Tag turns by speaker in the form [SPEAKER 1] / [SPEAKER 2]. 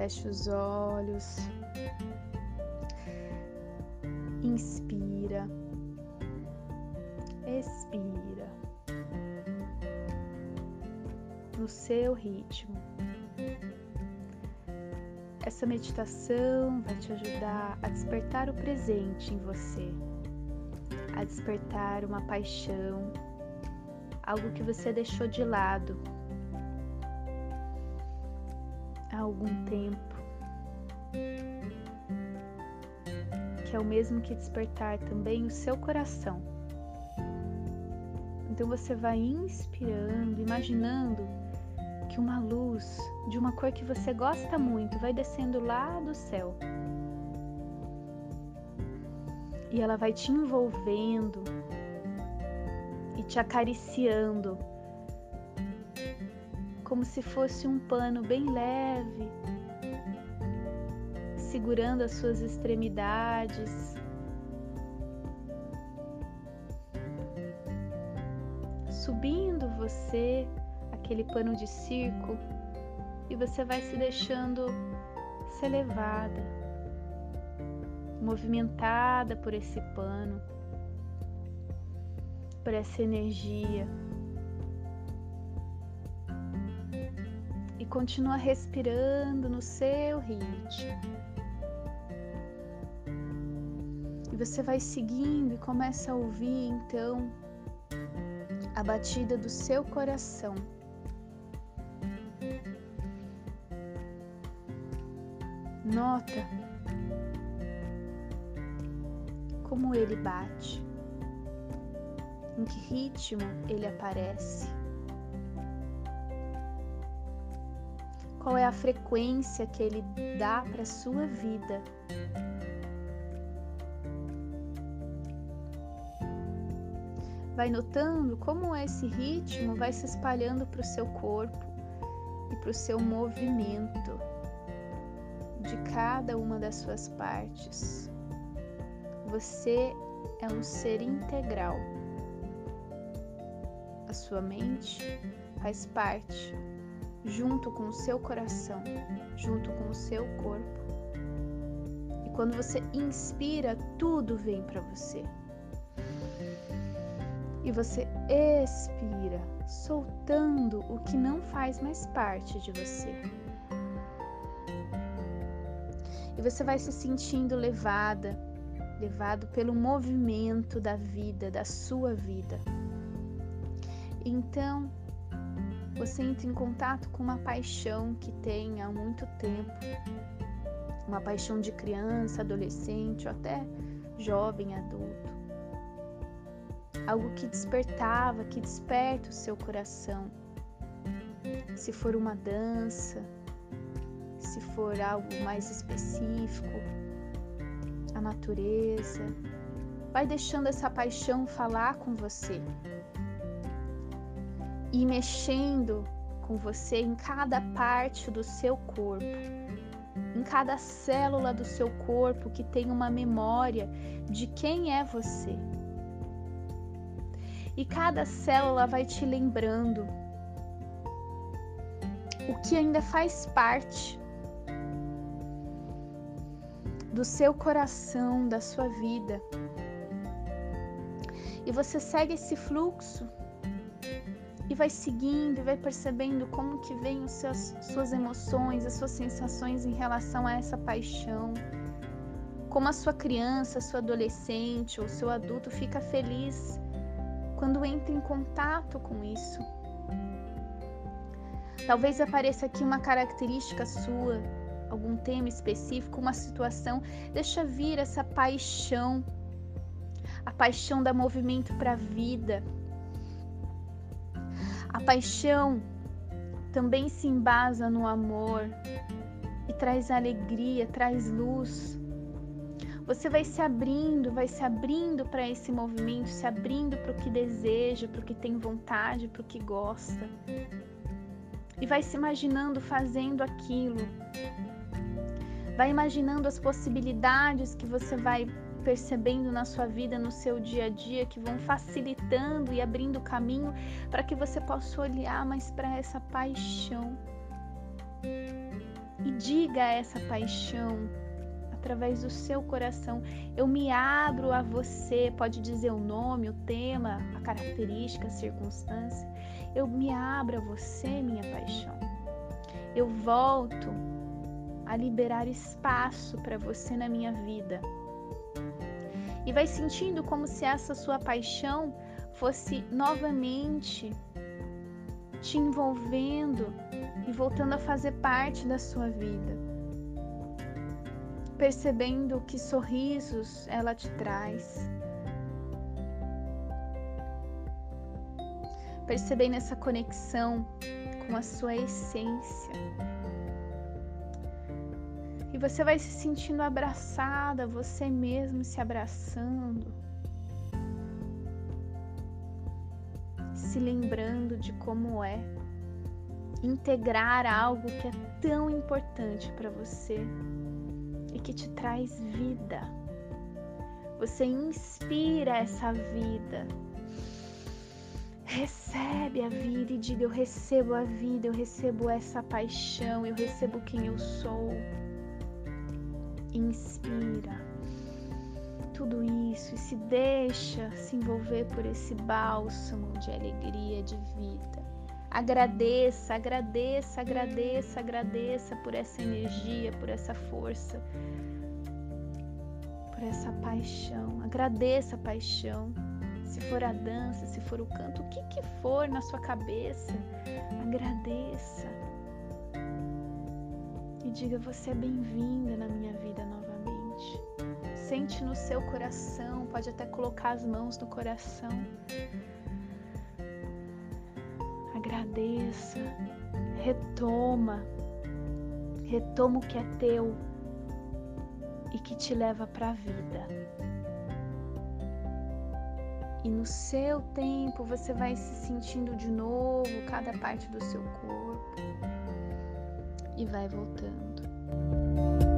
[SPEAKER 1] Feche os olhos. Inspira. Expira. No seu ritmo. Essa meditação vai te ajudar a despertar o presente em você, a despertar uma paixão, algo que você deixou de lado algum tempo, que é o mesmo que despertar também o seu coração. Então você vai inspirando, imaginando que uma luz de uma cor que você gosta muito vai descendo lá do céu. E ela vai te envolvendo e te acariciando, como se fosse um pano bem leve, segurando as suas extremidades. Subindo você aquele pano de circo e você vai se deixando ser levada, movimentada por esse pano, por essa energia. Continua respirando no seu ritmo. E você vai seguindo e começa a ouvir então a batida do seu coração. Nota como ele bate, em que ritmo ele aparece, qual é a frequência que ele dá para sua vida. Vai notando como esse ritmo vai se espalhando para o seu corpo e para o seu movimento de cada uma das suas partes. Você é um ser integral. A sua mente faz parte, junto com o seu coração, junto com o seu corpo. E quando você inspira, tudo vem para você. E você expira, soltando o que não faz mais parte de você e você vai se sentindo levada, levado pelo movimento da vida, da sua vida. Então, você entra em contato com uma paixão que tem há muito tempo, uma paixão de criança, adolescente ou até jovem adulto. Algo que despertava, que desperta o seu coração. Se for uma dança, se for algo mais específico, a natureza. Vai deixando essa paixão falar com você e mexendo com você em cada parte do seu corpo, em cada célula do seu corpo que tem uma memória de quem é você. E cada célula vai te lembrando o que ainda faz parte do seu coração, da sua vida. E você segue esse fluxo e vai seguindo e vai percebendo como que vem os seus, suas emoções, as suas sensações em relação a essa paixão. Como a sua criança, a sua adolescente ou seu adulto fica feliz quando entra em contato com isso. Talvez apareça aqui uma característica sua algum tema específico, uma situação, deixa vir essa paixão, a paixão da movimento para a vida. A paixão também se embasa no amor e traz alegria, traz luz. Você vai se abrindo, vai se abrindo para esse movimento, se abrindo para o que deseja, para o que tem vontade, para o que gosta. E vai se imaginando fazendo aquilo Vai imaginando as possibilidades que você vai percebendo na sua vida, no seu dia a dia, que vão facilitando e abrindo caminho para que você possa olhar mais para essa paixão. e diga essa paixão através do seu coração. Eu me abro a você, pode dizer o nome, o tema, a característica, a circunstância. Eu me abro a você, minha paixão. Eu volto a liberar espaço para você na minha vida. E vai sentindo como se essa sua paixão fosse novamente te envolvendo e voltando a fazer parte da sua vida. Percebendo que sorrisos ela te traz. Percebendo essa conexão com a sua essência. Você vai se sentindo abraçada, você mesmo se abraçando. Se lembrando de como é integrar algo que é tão importante para você e que te traz vida. Você inspira essa vida. Recebe a vida e diga: Eu recebo a vida, eu recebo essa paixão, eu recebo quem eu sou. Inspira tudo isso e se deixa se envolver por esse bálsamo de alegria, de vida. Agradeça, agradeça, agradeça, agradeça por essa energia, por essa força, por essa paixão. Agradeça a paixão. Se for a dança, se for o canto, o que, que for na sua cabeça, agradeça. E diga: Você é bem-vinda na minha vida novamente. Sente no seu coração, pode até colocar as mãos no coração agradeça, retoma, retoma o que é teu e que te leva para a vida. E no seu tempo você vai se sentindo de novo cada parte do seu corpo e vai voltando.